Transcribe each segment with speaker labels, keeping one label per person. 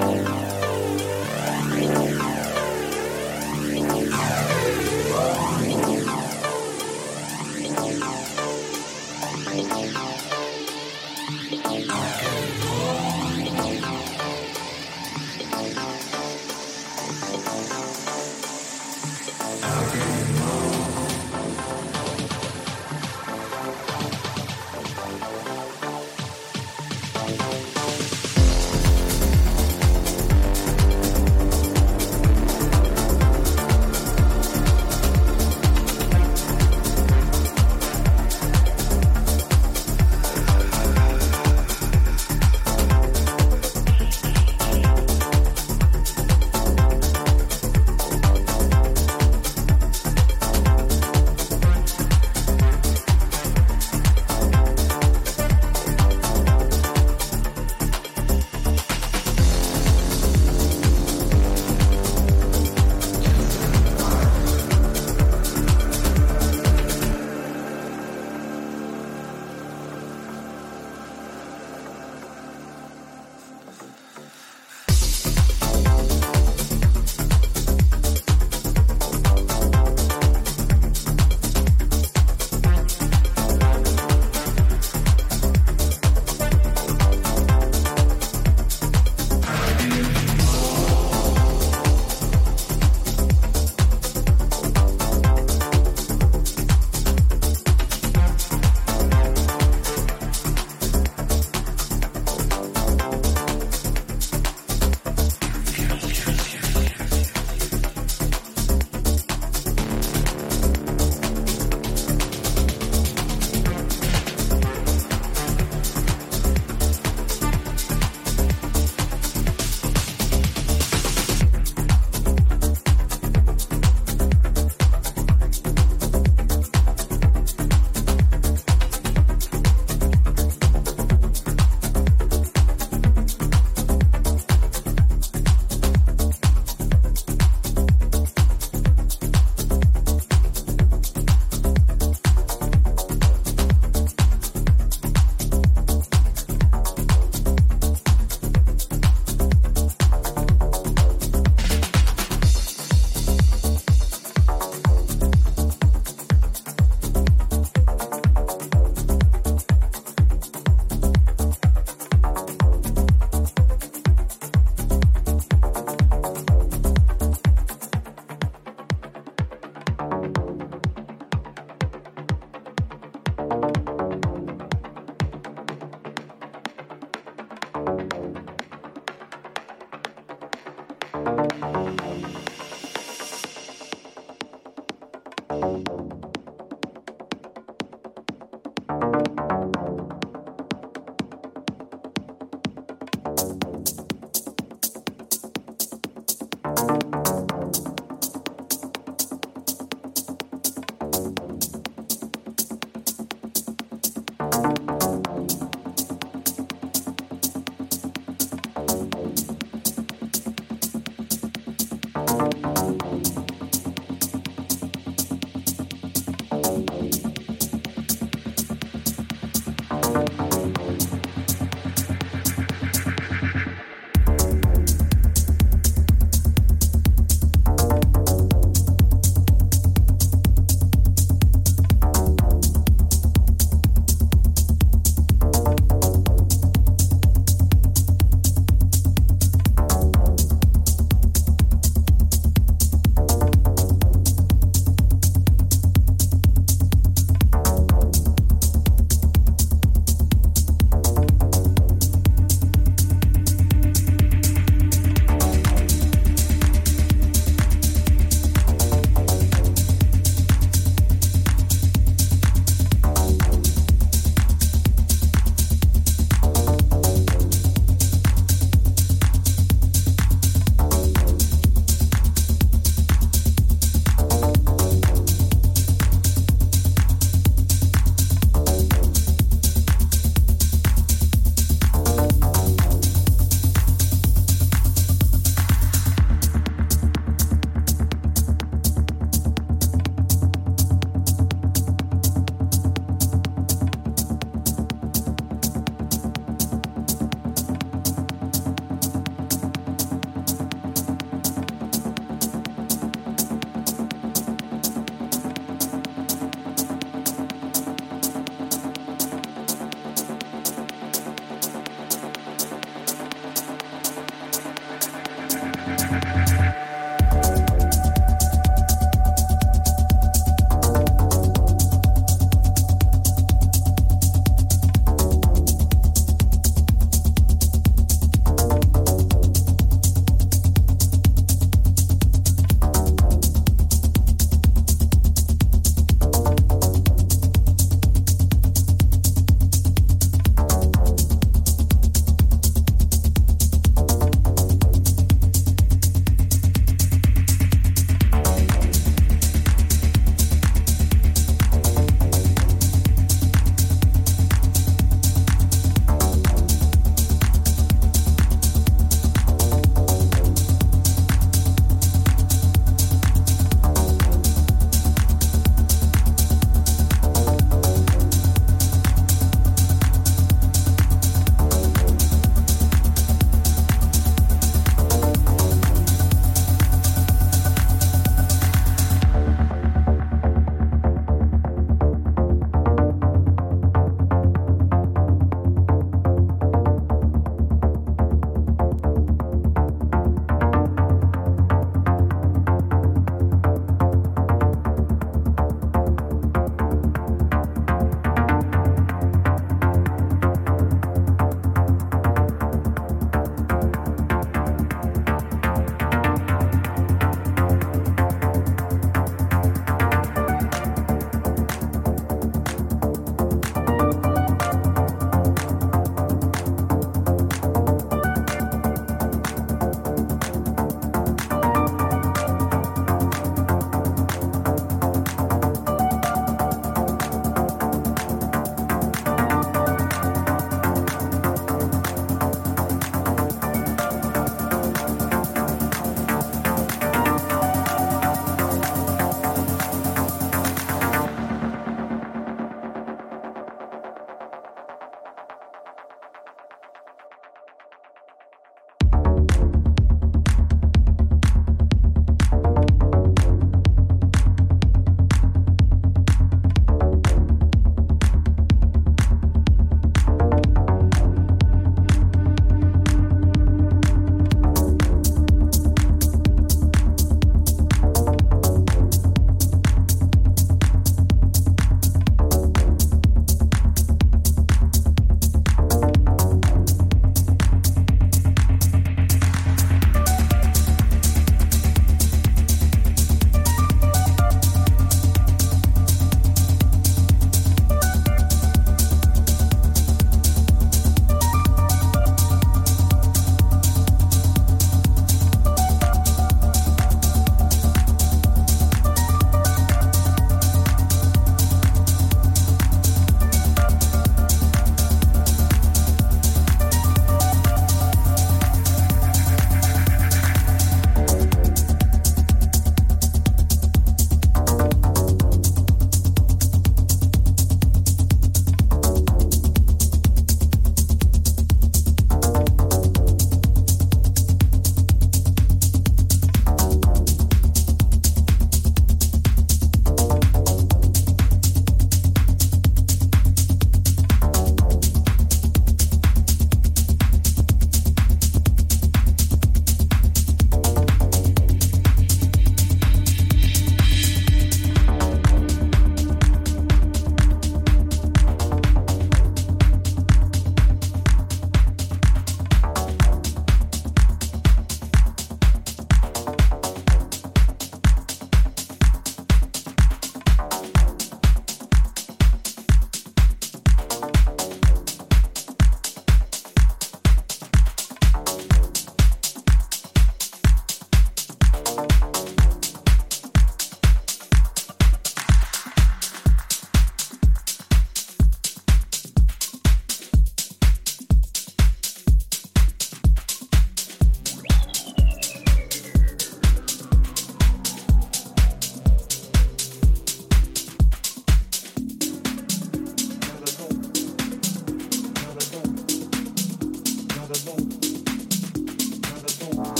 Speaker 1: Bye.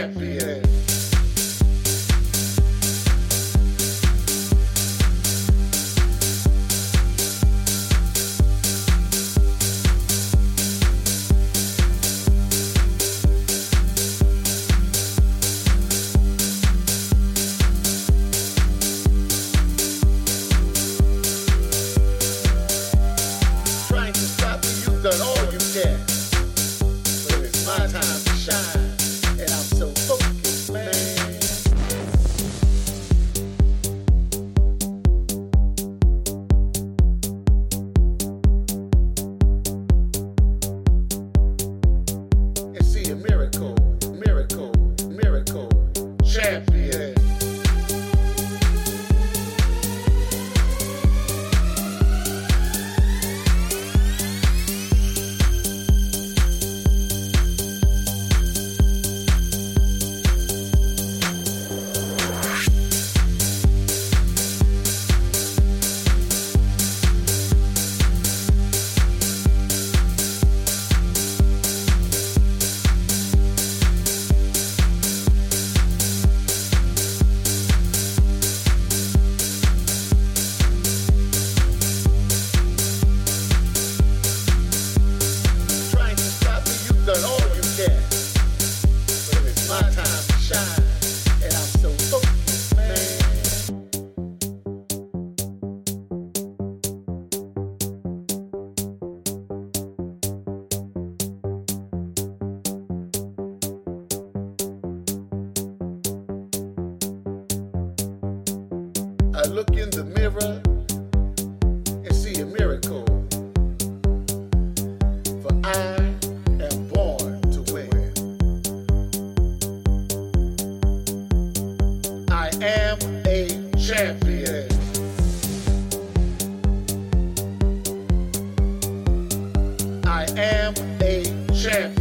Speaker 1: Yeah. Am a champion.